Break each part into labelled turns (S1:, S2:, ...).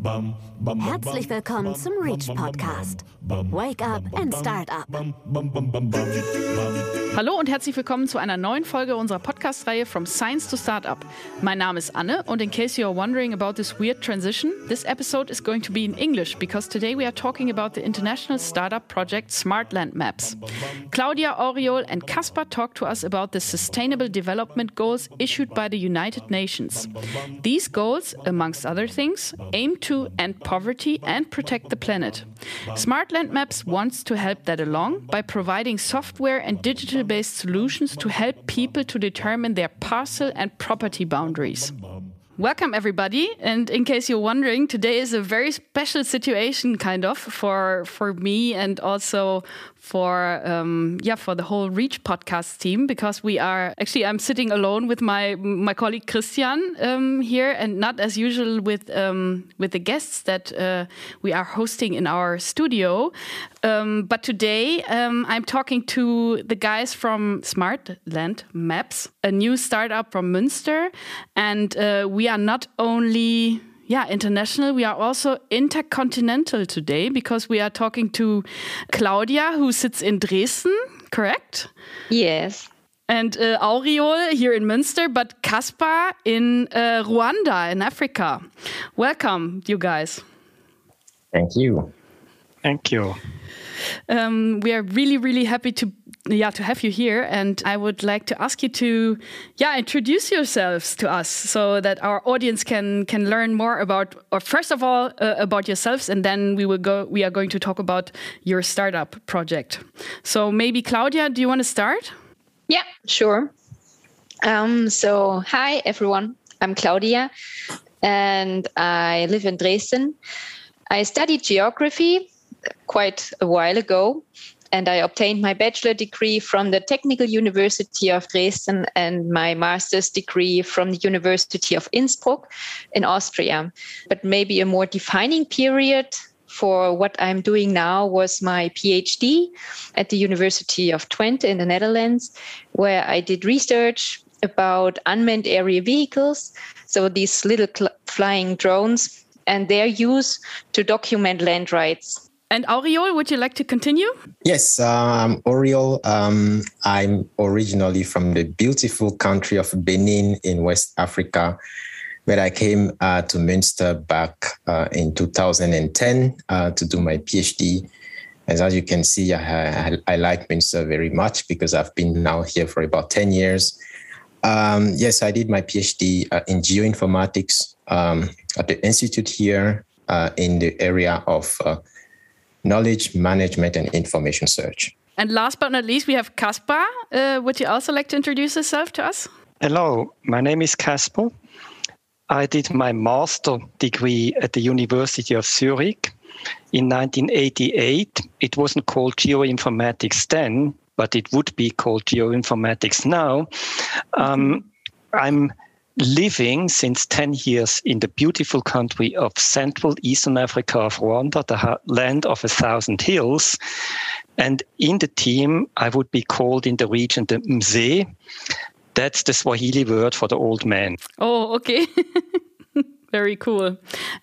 S1: Herzlich willkommen zum Reach Podcast. Wake up and start up.
S2: Hallo und herzlich willkommen zu einer neuen Folge unserer Podcast-Reihe From Science to Startup. Mein Name ist Anne und in case you are wondering about this weird transition, this episode is going to be in English because today we are talking about the international startup project Smartland Maps. Claudia Oriol and Caspar talk to us about the Sustainable Development Goals issued by the United Nations. These goals, amongst other things, aim to end poverty and protect the planet. Smartland Maps wants to help that along by providing software and digital based solutions to help people to determine their parcel and property boundaries. Welcome, everybody. And in case you're wondering, today is a very special situation, kind of, for for me and also for um, yeah for the whole Reach podcast team because we are actually I'm sitting alone with my my colleague Christian um, here and not as usual with um, with the guests that uh, we are hosting in our studio. Um, but today um, I'm talking to the guys from Smartland Maps, a new startup from Münster, and uh, we are not only yeah, international. We are also intercontinental today because we are talking to Claudia, who sits in Dresden, correct?
S3: Yes.
S2: And uh, Auriol here in Münster, but Caspar in uh, Rwanda in Africa. Welcome, you guys.
S4: Thank you.
S5: Thank you.
S2: Um, we are really, really happy to yeah to have you here. And i would like to ask you to yeah introduce yourselves to us so that our audience can can learn more about or first of all uh, about yourselves and then we will go we are going to talk about your startup project. So maybe claudia do you want to start?
S3: Yeah sure. Um, so hi everyone. I'm claudia and i live in dresden. I studied geography quite a while ago and I obtained my bachelor degree from the Technical University of Dresden and my master's degree from the University of Innsbruck in Austria. But maybe a more defining period for what I'm doing now was my PhD at the University of Twente in the Netherlands, where I did research about unmanned aerial vehicles. So these little flying drones and their use to document land rights
S2: and Auriol, would you like to continue?
S4: Yes, um. Um, I'm originally from the beautiful country of Benin in West Africa, where I came uh, to Münster back uh, in 2010 uh, to do my PhD. As, as you can see, I, I, I, like Münster very much because I've been now here for about 10 years. Um, yes, I did my PhD uh, in geoinformatics um, at the institute here uh, in the area of uh, knowledge management and information search.
S2: And last but not least, we have Caspar. Uh, would you also like to introduce yourself to us?
S5: Hello, my name is Caspar. I did my master degree at the University of Zurich in 1988. It wasn't called geoinformatics then, but it would be called geoinformatics now. Um, I'm living since 10 years in the beautiful country of Central Eastern Africa of Rwanda, the land of a thousand hills. And in the team, I would be called in the region the Mzee. That's the Swahili word for the old man.
S2: Oh, okay. Very cool.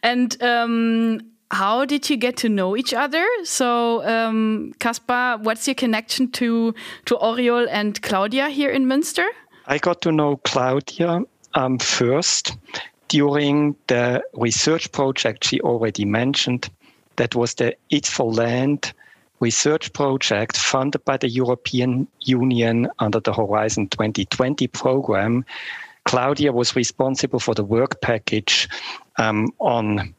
S2: And um, how did you get to know each other? So, um, Caspar, what's your connection to to Oriol and Claudia here in Münster?
S5: I got to know Claudia um, first during the research project she already mentioned. That was the It's for Land research project funded by the European Union under the Horizon 2020 program. Claudia was responsible for the work package um, on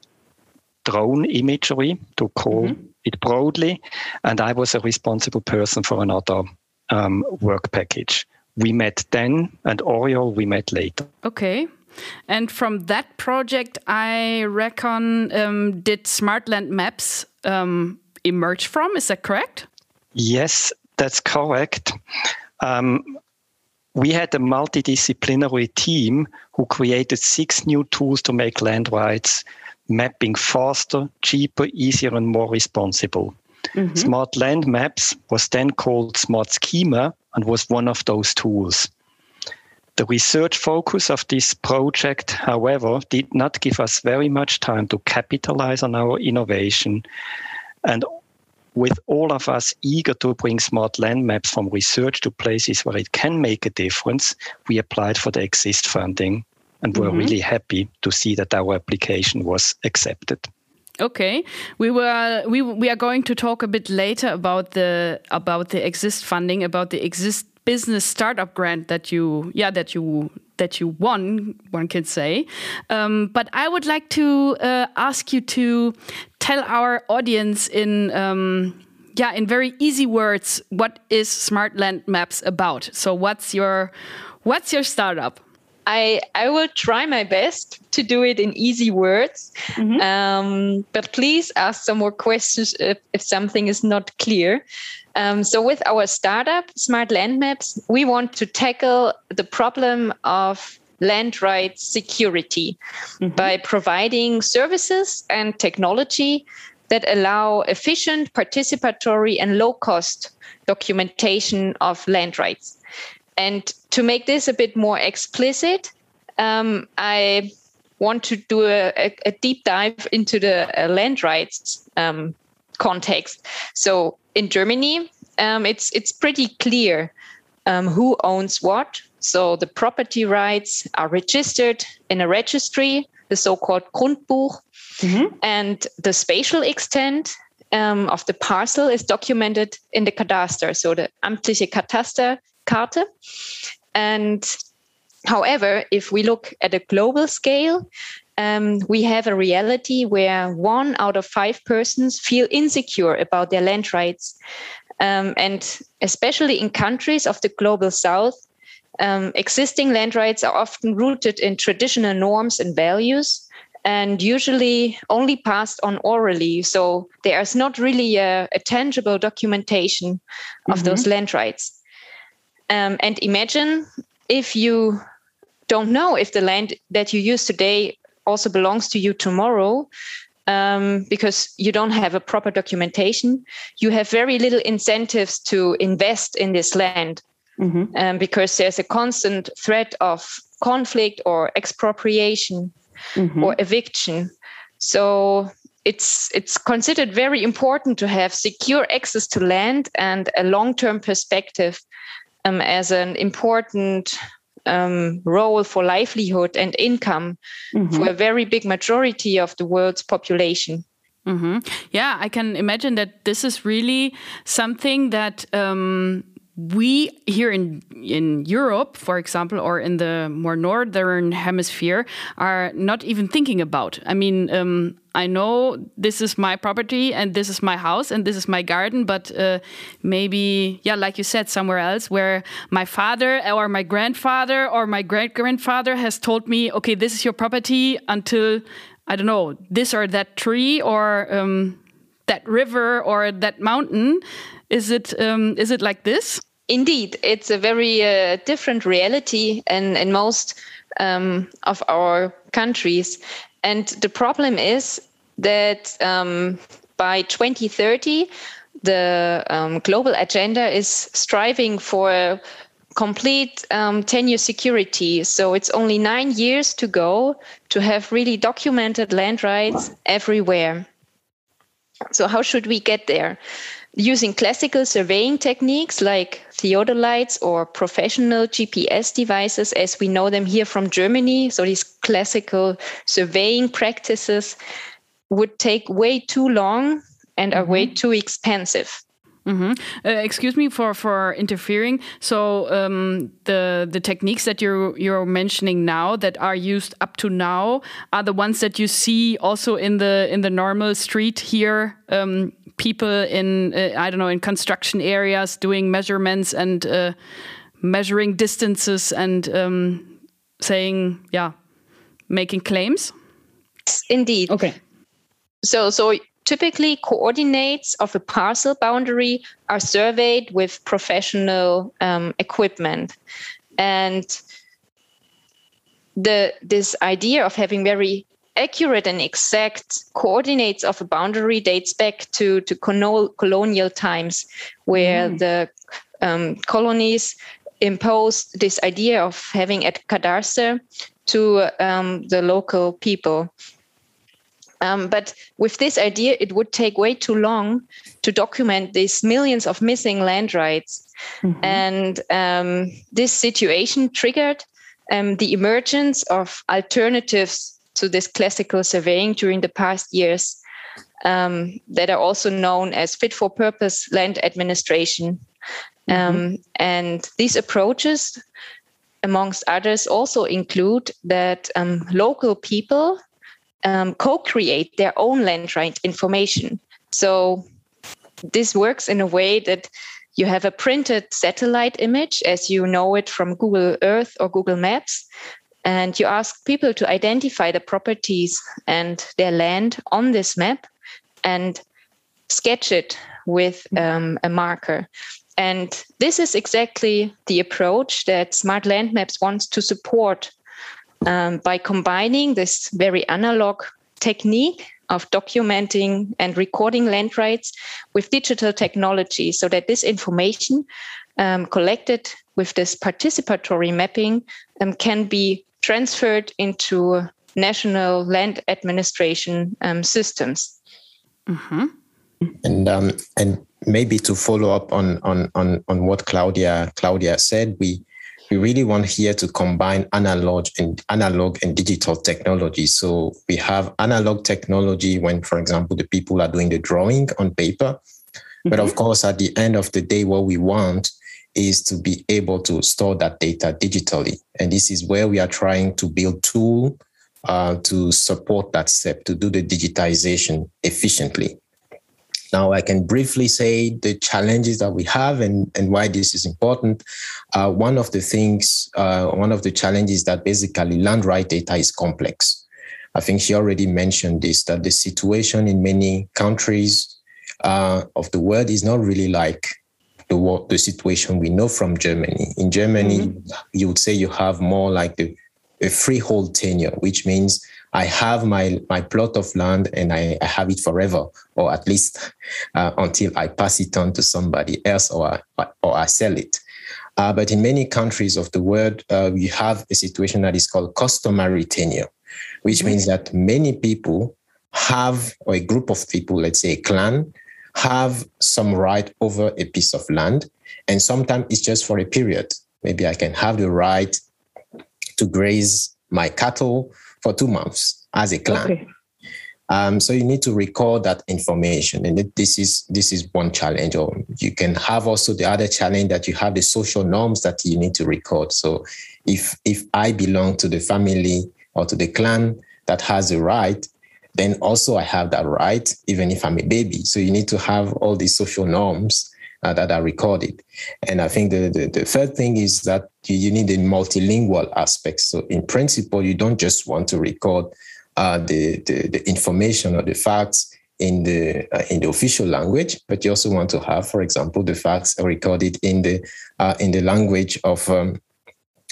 S5: drone imagery, to call mm-hmm. it broadly, and I was a responsible person for another um, work package we met then, and Oriol we met later.
S2: Okay. And from that project, I reckon, um, did Smartland Maps um, emerge from? Is that correct?
S5: Yes, that's correct. Um, we had a multidisciplinary team who created six new tools to make land rights mapping faster, cheaper, easier, and more responsible. Mm-hmm. Smart Land Maps was then called SmartSkeMa and was one of those tools. The research focus of this project, however, did not give us very much time to capitalize on our innovation. And with all of us eager to bring smart land maps from research to places where it can make a difference, we applied for the Exist funding and mm-hmm. were really happy to see that our application was accepted.
S2: Okay, we were we we are going to talk a bit later about the about the exist funding, about the exist business startup grant that you yeah that you that you won one can say. Um, but i would like to uh, ask you to tell our audience in um, yeah in very easy words what is smart land maps about? So what's your what's your startup
S3: I, I will try my best to do it in easy words, mm-hmm. um, but please ask some more questions if, if something is not clear. Um, so, with our startup, Smart Land Maps, we want to tackle the problem of land rights security mm-hmm. by providing services and technology that allow efficient, participatory, and low cost documentation of land rights. And to make this a bit more explicit, um, I want to do a, a, deep dive into the uh, land rights um, context. So in Germany, um, it's it's pretty clear um, who owns what. So the property rights are registered in a registry, the so-called Grundbuch, mm-hmm. and the spatial extent um, of the parcel is documented in the Kadaster, so the amtliche Katasterkarte. And however, if we look at a global scale, um, we have a reality where one out of five persons feel insecure about their land rights. Um, and especially in countries of the global south, um, existing land rights are often rooted in traditional norms and values and usually only passed on orally. So there's not really a, a tangible documentation of mm-hmm. those land rights. Um, and imagine if you don't know if the land that you use today also belongs to you tomorrow um, because you don't have a proper documentation you have very little incentives to invest in this land mm-hmm. um, because there's a constant threat of conflict or expropriation mm-hmm. or eviction so it's it's considered very important to have secure access to land and a long-term perspective um, as an important um, role for livelihood and income mm-hmm. for a very big majority of the world's population.
S2: Mm-hmm. Yeah, I can imagine that this is really something that um, we here in in Europe, for example, or in the more northern hemisphere, are not even thinking about. I mean, um, I know this is my property and this is my house and this is my garden, but uh, maybe, yeah, like you said, somewhere else where my father or my grandfather or my great grandfather has told me, okay, this is your property until I don't know this or that tree or um, that river or that mountain. Is it um, is it like this?
S3: Indeed, it's a very uh, different reality in, in most um, of our countries. And the problem is that um, by 2030, the um, global agenda is striving for complete um, tenure security. So it's only nine years to go to have really documented land rights everywhere. So, how should we get there? Using classical surveying techniques like theodolites or professional GPS devices as we know them here from Germany. So these classical surveying practices would take way too long and are mm-hmm. way too expensive.
S2: Mm-hmm. Uh, excuse me for for interfering. So um, the the techniques that you're you're mentioning now that are used up to now are the ones that you see also in the in the normal street here. Um, people in uh, I don't know in construction areas doing measurements and uh, measuring distances and um, saying yeah, making claims.
S3: Indeed.
S2: Okay.
S3: So so typically coordinates of a parcel boundary are surveyed with professional um, equipment and the this idea of having very accurate and exact coordinates of a boundary dates back to, to colonial times, where mm. the um, colonies imposed this idea of having a cadastre to um, the local people. Um, but with this idea, it would take way too long to document these millions of missing land rights. Mm-hmm. And um, this situation triggered um, the emergence of alternatives to this classical surveying during the past years um, that are also known as fit for purpose land administration. Mm-hmm. Um, and these approaches, amongst others, also include that um, local people um, co create their own land right information. So this works in a way that you have a printed satellite image as you know it from Google Earth or Google Maps. And you ask people to identify the properties and their land on this map and sketch it with um, a marker. And this is exactly the approach that Smart Land Maps wants to support um, by combining this very analog technique of documenting and recording land rights with digital technology so that this information um, collected with this participatory mapping um, can be transferred into national land administration um, systems.
S4: Mm-hmm. And um, and maybe to follow up on on on on what Claudia Claudia said, we we really want here to combine analog and analog and digital technology. So we have analog technology when, for example, the people are doing the drawing on paper. Mm-hmm. But of course, at the end of the day, what we want is to be able to store that data digitally. And this is where we are trying to build tool uh, to support that step to do the digitization efficiently. Now, I can briefly say the challenges that we have and, and why this is important. Uh, one of the things, uh, one of the challenges that basically land right data is complex. I think she already mentioned this that the situation in many countries uh, of the world is not really like the, the situation we know from Germany. In Germany, mm-hmm. you would say you have more like the, a freehold tenure, which means I have my my plot of land and I, I have it forever, or at least uh, until I pass it on to somebody else or or I sell it. Uh, but in many countries of the world, uh, we have a situation that is called customary tenure, which mm-hmm. means that many people have, or a group of people, let's say a clan, have some right over a piece of land. And sometimes it's just for a period. Maybe I can have the right to graze my cattle for two months as a clan. Okay. Um, so you need to record that information, and this is this is one challenge. Or you can have also the other challenge that you have the social norms that you need to record. So if if I belong to the family or to the clan that has the right, then also I have that right, even if I'm a baby. So you need to have all these social norms uh, that are recorded. And I think the, the, the third thing is that you, you, need a multilingual aspect. So in principle, you don't just want to record uh, the, the, the, information or the facts in the uh, in the official language, but you also want to have, for example, the facts recorded in the uh, in the language of um,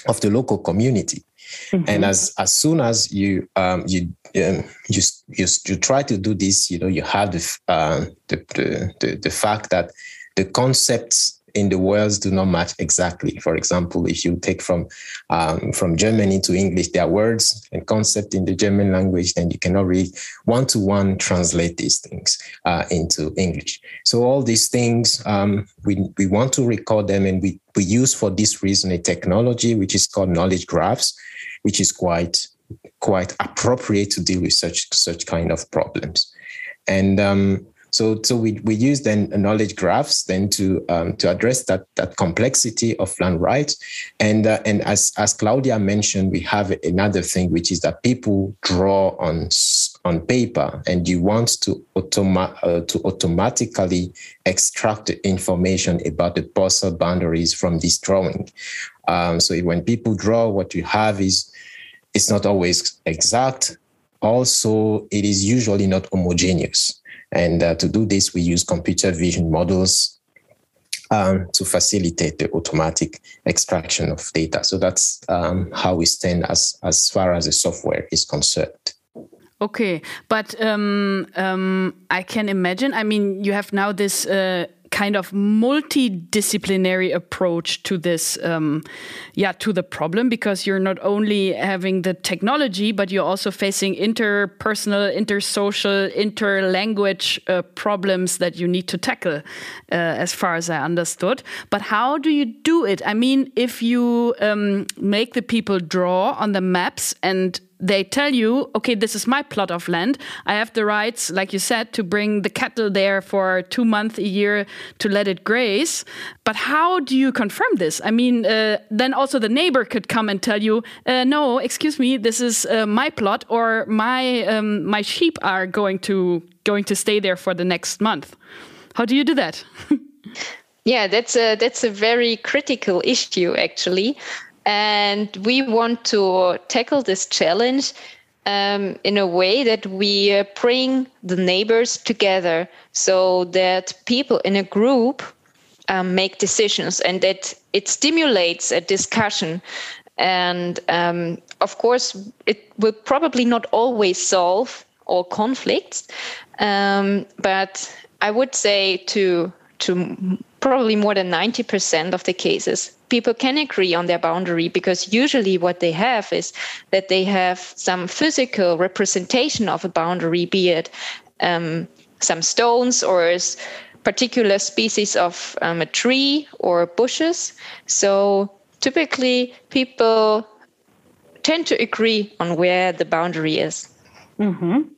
S4: of the local community. Mm-hmm. And as as soon as you um, you um, you, you you try to do this, you know you have the, uh, the, the the the fact that the concepts in the words do not match exactly. For example, if you take from um, from Germany to English, there are words and concept in the German language, then you cannot really one to one translate these things uh, into English. So all these things um, we we want to record them, and we we use for this reason a technology which is called knowledge graphs, which is quite quite appropriate to deal with such such kind of problems, and um, so, so we, we use then knowledge graphs then to um, to address that that complexity of land rights, and uh, and as as Claudia mentioned, we have another thing which is that people draw on on paper, and you want to automa- uh, to automatically extract the information about the parcel boundaries from this drawing. Um, so when people draw, what you have is it's not always exact. Also, it is usually not homogeneous. And uh, to do this, we use computer vision models um, to facilitate the automatic extraction of data. So that's um, how we stand as, as far as the software is concerned.
S2: Okay, but um, um, I can imagine. I mean, you have now this uh, kind of multidisciplinary approach to this, um, yeah, to the problem because you're not only having the technology, but you're also facing interpersonal, intersocial, interlanguage uh, problems that you need to tackle, uh, as far as I understood. But how do you do it? I mean, if you um, make the people draw on the maps and they tell you, okay, this is my plot of land. I have the rights, like you said, to bring the cattle there for two months a year to let it graze. But how do you confirm this? I mean, uh, then also the neighbor could come and tell you, uh, no, excuse me, this is uh, my plot, or my um, my sheep are going to going to stay there for the next month. How do you do that?
S3: yeah, that's a that's a very critical issue actually. And we want to tackle this challenge um, in a way that we uh, bring the neighbors together so that people in a group um, make decisions and that it stimulates a discussion. And um, of course, it will probably not always solve all conflicts, um, but I would say to to probably more than 90% of the cases, people can agree on their boundary because usually what they have is that they have some physical representation of a boundary, be it um, some stones or a particular species of um, a tree or bushes. So typically, people tend to agree on where the boundary is.
S4: Mm-hmm.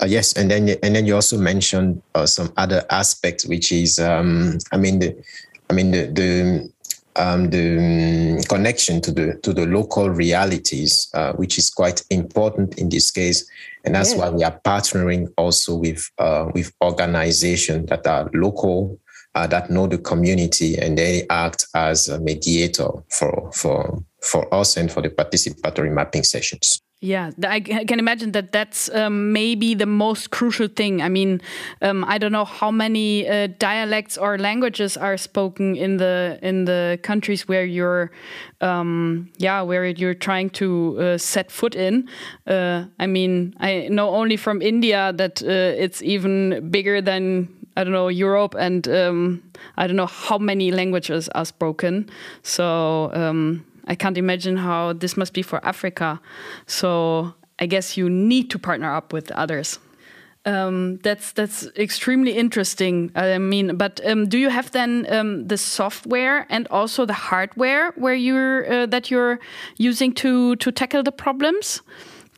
S4: Uh, yes, and then and then you also mentioned uh, some other aspects, which is, um, I mean, the, I mean the the um, the connection to the to the local realities, uh, which is quite important in this case, and that's yeah. why we are partnering also with uh, with organizations that are local, uh, that know the community, and they act as a mediator for for for us and for the participatory mapping sessions.
S2: Yeah, I can imagine that that's um, maybe the most crucial thing. I mean, um, I don't know how many uh, dialects or languages are spoken in the in the countries where you're, um, yeah, where you're trying to uh, set foot in. Uh, I mean, I know only from India that uh, it's even bigger than I don't know Europe, and um, I don't know how many languages are spoken. So um, I can't imagine how this must be for Africa. So I guess you need to partner up with others. Um, that's that's extremely interesting. I mean, but um, do you have then um, the software and also the hardware where you're uh, that you're using to to tackle the problems?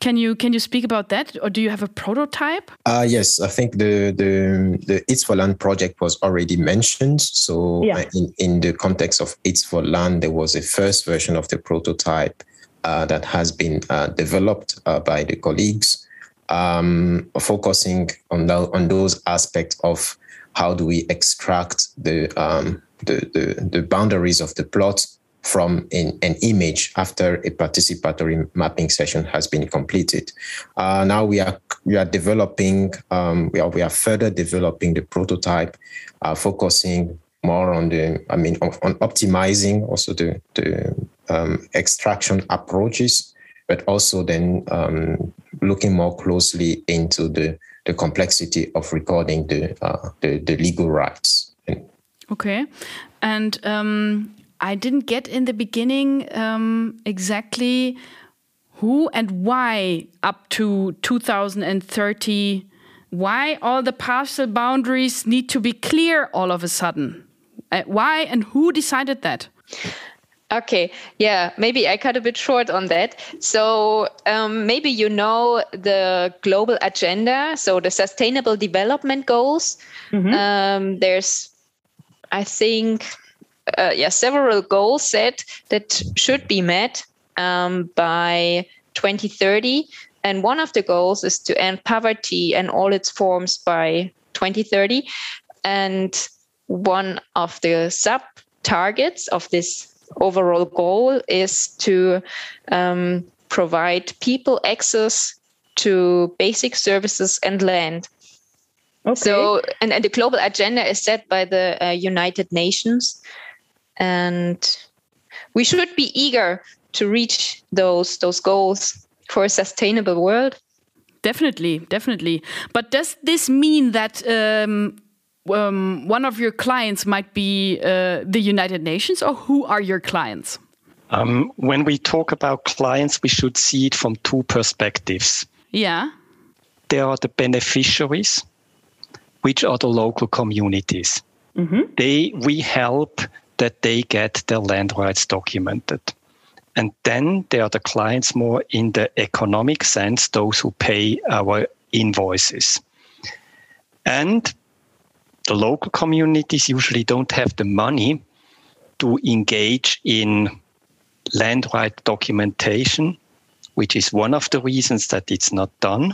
S2: Can you can you speak about that, or do you have a prototype?
S4: Uh, yes, I think the the the It's for Land project was already mentioned. So yeah. Uh, in in the context of It's for Land, there was a first version of the prototype uh, that has been uh, developed uh, by the colleagues, um, focusing on the, on those aspects of how do we extract the um, the, the the boundaries of the plot from an, an, image after a participatory mapping session has been completed. Uh, now we are we are developing um, we are we are further developing the prototype, uh, focusing more on the I mean on, on optimizing also the the um, extraction approaches, but also then um, looking more closely into the the complexity of recording the uh, the, the legal rights.
S2: Okay, and um, I didn't get in the beginning um, exactly who and why up to 2030 why all the parcel boundaries need to be clear all of a sudden. Uh, why and who decided that?
S3: Okay yeah maybe i cut a bit short on that. So um, maybe you know the global agenda so the sustainable development goals. Mm -hmm. um, there's i think uh, yeah, several goals set that should be met um, by 2030. And one of the goals is to end poverty and all its forms by 2030. And one of the sub targets of this overall goal is to um, provide people access to basic services and land. Okay. So, and, and the global agenda is set by the uh, United Nations and we should be eager to reach those those goals for a sustainable world
S2: Definitely, definitely. But does this mean that um, um, one of your clients might be uh, the United Nations, or who are your clients?
S5: Um, when we talk about clients, we should see it from two perspectives.
S2: Yeah.
S5: There are the beneficiaries, which are the local communities. Mm-hmm. They we help that they get their land rights documented. And then there are the clients more in the economic sense, those who pay our invoices. And the local communities usually don't have the money to engage in land right documentation, which is one of the reasons that it's not done.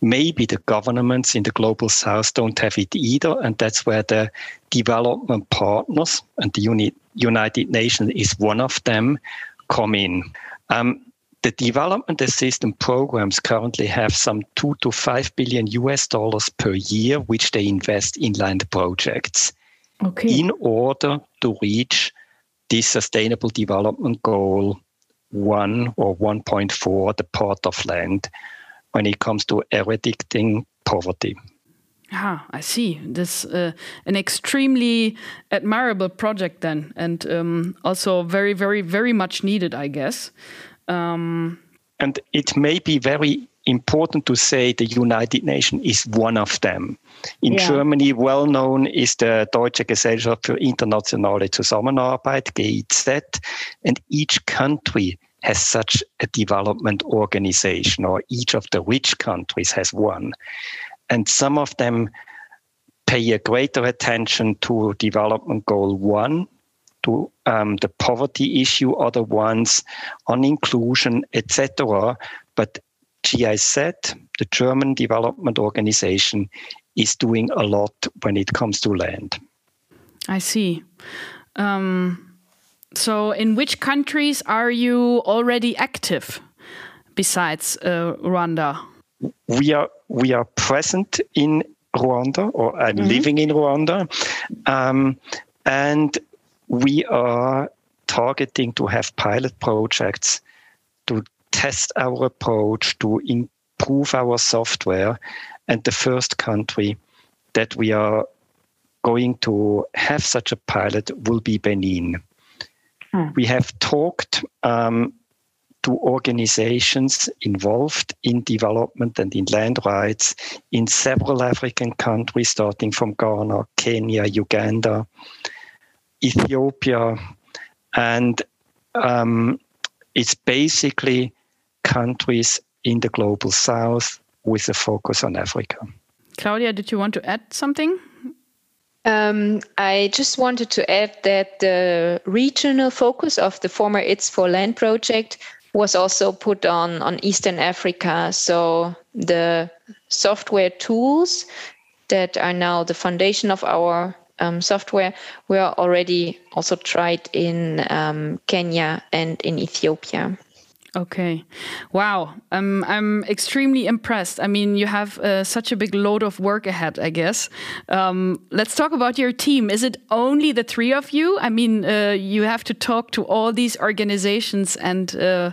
S5: Maybe the governments in the global south don't have it either, and that's where the development partners, and the United Nations is one of them, come in. Um, the development assistance programs currently have some two to five billion US dollars per year, which they invest in land projects okay. in order to reach this sustainable development goal one or 1.4, the part of land, when it comes to eradicating poverty.
S2: Ah, I see. This uh, an extremely admirable project then, and um, also very, very, very much needed, I guess. Um,
S5: and it may be very important to say the United Nations is one of them. In yeah. Germany, well known is the Deutsche Gesellschaft für internationale Zusammenarbeit, GIZ, and each country has such a development organization, or each of the rich countries has one. And some of them pay a greater attention to development goal one to um, the poverty issue other ones on inclusion etc but giz the german development organization is doing a lot when it comes to land.
S2: I see. Um, so in which countries are you already active besides uh, rwanda
S5: we are we are present in Rwanda, or I'm mm-hmm. living in Rwanda, um, and we are targeting to have pilot projects to test our approach to improve our software. And the first country that we are going to have such a pilot will be Benin. Hmm. We have talked um, to organizations involved in development and in land rights in several African countries, starting from Ghana, Kenya, Uganda, Ethiopia, and um, it's basically countries in the global south with a focus on Africa.
S2: Claudia, did you want to add something?
S3: Um, I just wanted to add that the regional focus of the former It's for Land project was also put on on Eastern Africa. So the software tools that are now the foundation of our um, software were already also tried in um, Kenya and in Ethiopia.
S2: Okay. Wow. Um, I'm extremely impressed. I mean, you have uh, such a big load of work ahead, I guess. Um, let's talk about your team. Is it only the three of you? I mean, uh, you have to talk to all these organizations and, uh,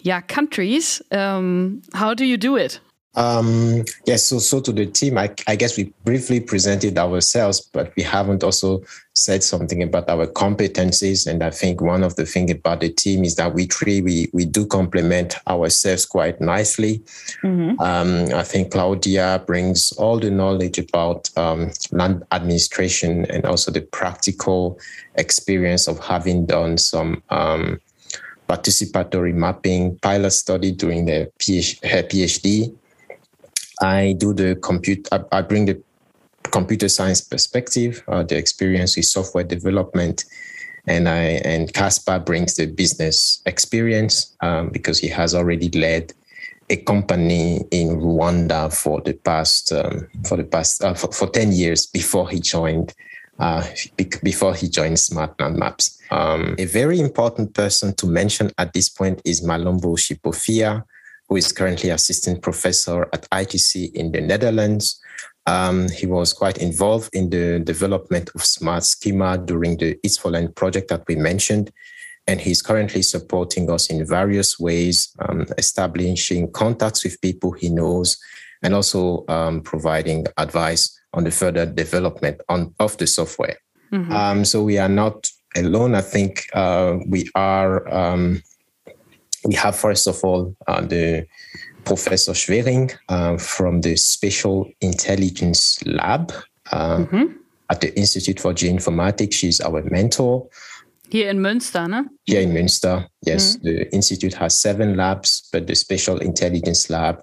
S2: yeah, countries. Um, how do you do it?
S4: Um, yes, so so to the team, I, I guess we briefly presented ourselves, but we haven't also said something about our competencies. And I think one of the things about the team is that we three we we do complement ourselves quite nicely. Mm-hmm. Um, I think Claudia brings all the knowledge about um, land administration and also the practical experience of having done some um, participatory mapping pilot study during the PhD, her PhD I do the compute. I, bring the computer science perspective, uh, the experience with software development, and I and Caspar brings the business experience um, because he has already led a company in Rwanda for the past um, for the past uh, for, for, ten years before he joined uh, before he joined Smartland Maps. Um, a very important person to mention at this point is Malumbo Chipofya, who is currently assistant professor at ITC in the Netherlands. Um, he was quite involved in the development of SmartSkeMa during the It's for Land project that we mentioned. and he's currently supporting us in various ways, um, establishing contacts with people he knows, and also um, providing advice on the further development on, of the software. Mm-hmm. Um, so we are not alone. I think uh, we are. Um, we have first of all uh, the Professor Schwering uh, from the Spatial Intelligence Lab uh, mm-hmm. at the Institute for Geoinformatics. She's our mentor.
S2: Here in Münster, no?
S4: Here in Münster, yes. Mm-hmm. The institute has seven labs, but the Spatial Intelligence Lab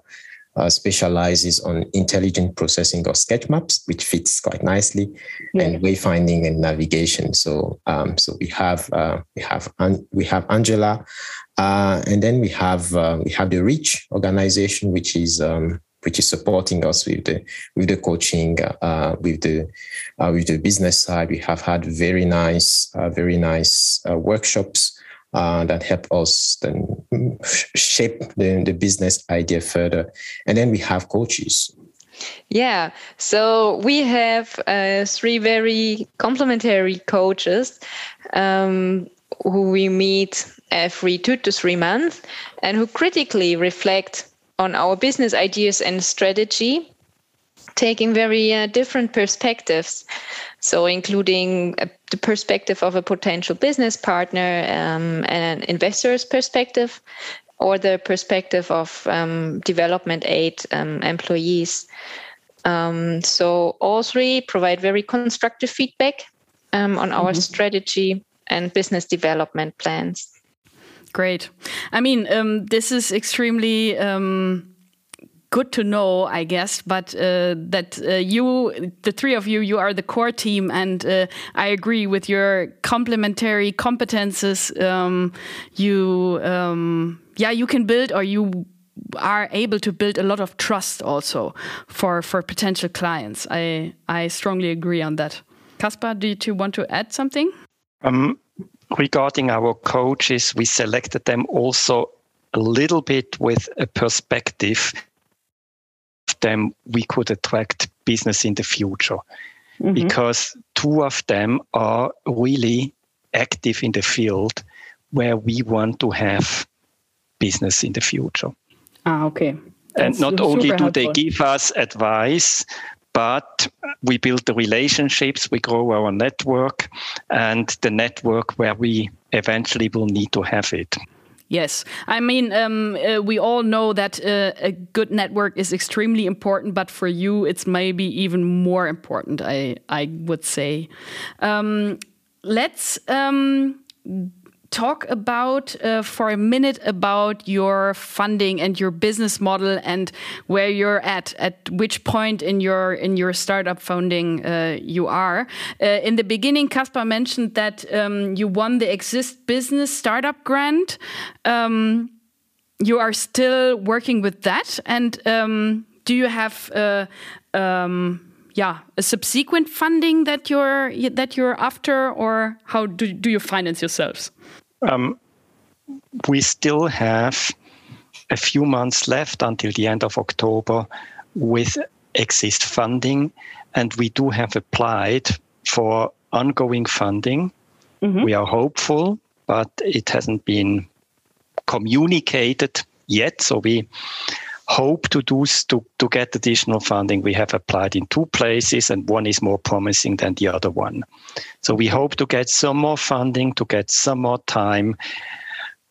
S4: uh, specializes on intelligent processing of sketch maps, which fits quite nicely, yeah. and wayfinding and navigation. So, um, so we have uh, we have we have Angela, uh, and then we have uh, we have the Reach organization, which is um, which is supporting us with the with the coaching, uh, with the uh, with the business side. We have had very nice, very nice workshops uh, that help us then shape the, the business idea further. And then we have coaches.
S3: Yeah, so we have uh, three very complementary coaches um, who we meet every two to three months and who critically reflect on our business ideas and strategy taking very uh, different perspectives. So, including uh, the perspective of a potential business partner um, and an investor's perspective, or the perspective of um, development aid um, employees. Um, so, all three provide very constructive feedback um, on our mm-hmm. strategy and business development plans.
S2: Great. I mean, um, this is extremely good to know, I guess, but uh, that uh, you, the three of you, you are the core team, and uh, I agree with your complementary competences. Um, you, um, yeah, you can build, or you are able to build a lot of trust also for for potential clients. I I strongly agree on that. Kaspar, do you want to add something?
S5: Um, regarding our coaches, we selected them also a little bit with a perspective of them we could attract business in the future mm-hmm. because two of them are really active in the field where we want to have business in the future.
S2: Ah, okay.
S5: That's and not only do helpful. they give us advice, but we build the relationships, we grow our network, and the network where we eventually will need to have it.
S2: Yes, I mean, um, uh, we all know that uh, a good network is extremely important, but for you, it's maybe even more important. I I would say. Um, let's um, talk about uh, for a minute about your funding and your business model and where you're at at which point in your in your startup funding uh, you are. Uh, in the beginning Kaspar mentioned that um, you won the exist business startup grant. Um, you are still working with that and um, do you have uh, um, yeah a subsequent funding that you're that you're after or how do, do you finance yourselves um,
S5: we still have a few months left until the end of October with exist funding, and we do have applied for ongoing funding. Mm-hmm. We are hopeful, but it hasn't been communicated yet. So we hope to do to, to get additional funding. We have applied in two places, and one is more promising than the other one. So we hope to get some more funding, to get some more time.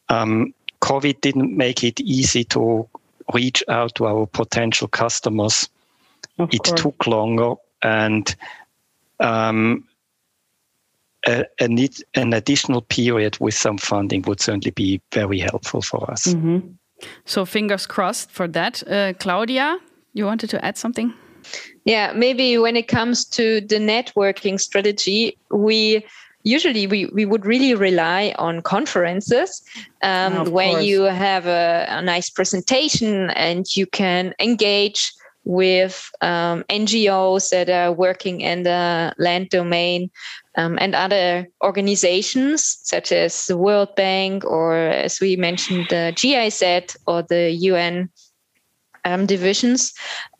S5: Um, COVID didn't make it easy to reach out to our potential customers. Of it course. took longer, and um, a, a need, an additional period with some funding would certainly be very helpful for us. Mm-hmm.
S2: So fingers crossed for that. Uh, Claudia, you wanted to add something?
S3: Yeah, maybe when it comes to the networking strategy, we usually we, we would really rely on conferences um, where course. you have a, a, nice presentation and you can engage with um, NGOs that are working in the land domain um, and other organizations such as the World Bank or, as we mentioned, the GIZ or the UN um, divisions.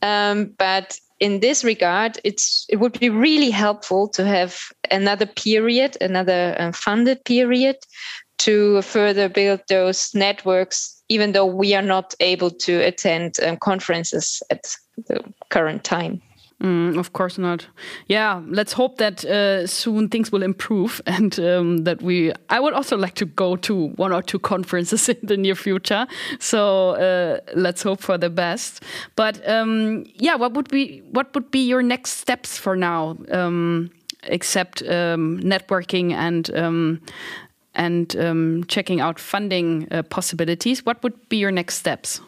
S3: Um, but in this regard, it's it would be really helpful to have another period, another uh, funded period, to further build those networks, even though we are not able to attend um, conferences at the current time.
S2: Mm, of course not. Yeah, let's hope that uh, soon things will improve and um, that we. I would also like to go to one or two conferences in the near future. So uh, let's hope for the best. But um, yeah, what would be what would be your next steps for now, um, except um, networking and um, and um, checking out funding uh, possibilities? What would be your next steps?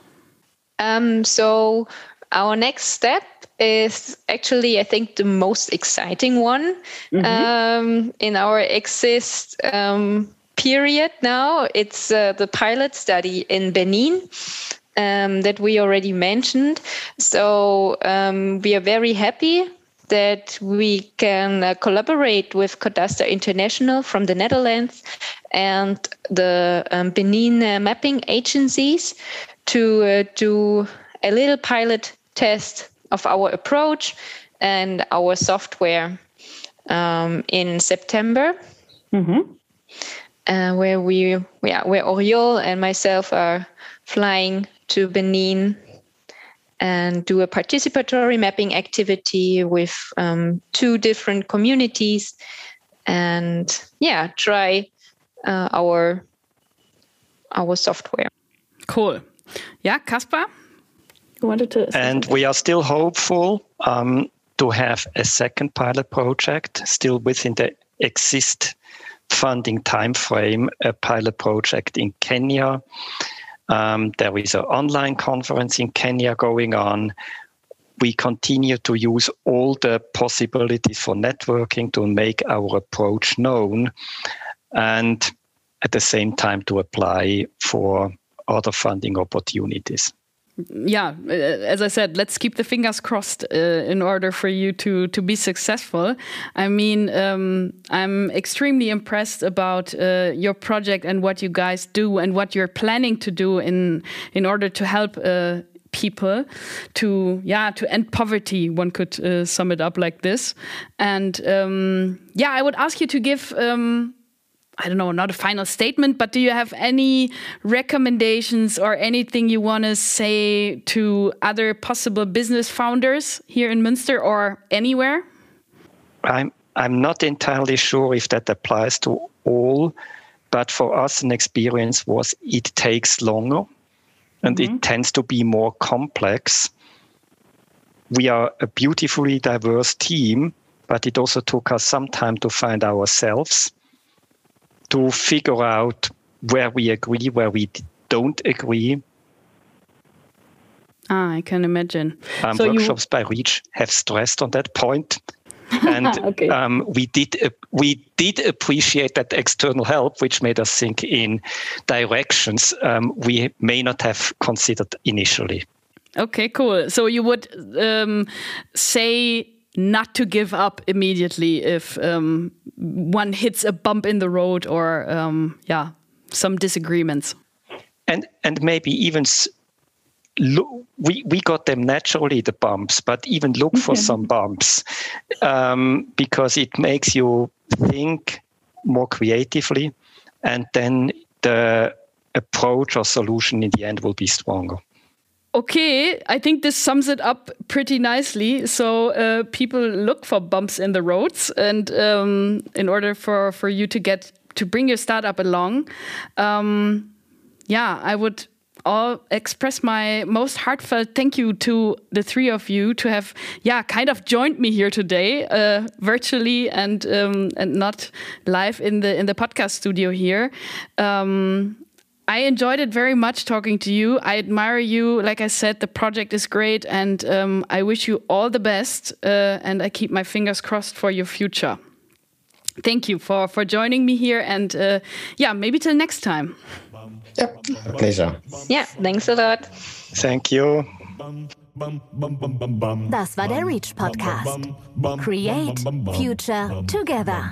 S3: so our next step is actually, I think, the most exciting one mm-hmm. um, in our exist um, period now. It's uh, the pilot study in Benin. Um, that we already mentioned. So um, we are very happy that we can uh, collaborate with Kadaster International from the Netherlands and the um, Benin uh, mapping agencies to uh, do a little pilot test of our approach and our software um, in September, mm-hmm. uh, where we, yeah, where Oriol and myself are flying to Benin and do a participatory mapping activity with um, two different communities, and yeah, try uh, our our software.
S2: Cool. Yeah, Kaspar
S5: wanted to. And we are still hopeful um, to have a second pilot project still within the exist funding time frame. A pilot project in Kenya. Um, there is an online conference in Kenya going on. We continue to use all the possibilities for networking to make our approach known and at the same time to apply for other funding opportunities
S2: yeah, uh, as I said, let's keep the fingers crossed uh, in order for you to to be successful. I mean, um, I'm extremely impressed about uh, your project and what you guys do and what you're planning to do in in order to help. Uh, people to yeah to end poverty one could uh, sum it up like this and um, yeah i would ask you to give um, I don't know, not a final statement, but do you have any recommendations or anything you want to say to other possible business founders here in Münster or anywhere?
S5: I'm I'm not entirely sure if that applies to all, but for us, an experience was it takes longer and mm -hmm. it tends to be more complex. We are a beautifully diverse team, but it also took us some time to find ourselves to figure out where we agree, where we don't agree.
S2: Ah, I can imagine.
S5: Um, so workshops you... by Reach have stressed on that point. and okay. um, we did uh, we did appreciate that external help, which made us think in directions um, we may not have considered initially.
S2: Okay, cool. So you would um, say not to give up immediately if um, one hits a bump in the road or um, yeah some disagreements.
S5: And and maybe even look, we we got them naturally the bumps but even look for some bumps um, because it makes you think more creatively and then the approach or solution in the end will be stronger
S2: Okay, I think this sums it up pretty nicely. So uh, people look for bumps in the roads, and um, in order for for you to get to bring your startup along, um, yeah, I would all express my most heartfelt thank you to the three of you to have yeah kind of joined me here today uh, virtually and um, and not live in the in the podcast studio here. Um, I enjoyed it very much talking to you. I admire you. Like I said, the project is great, and um, I wish you all the best. Uh, and I keep my fingers crossed for your future. Thank you for for joining me here, and uh, yeah, maybe till next time.
S4: Yep, pleasure.
S3: Yeah, thanks a lot.
S5: Thank you.
S1: Das war der Reach Podcast. Create Future Together.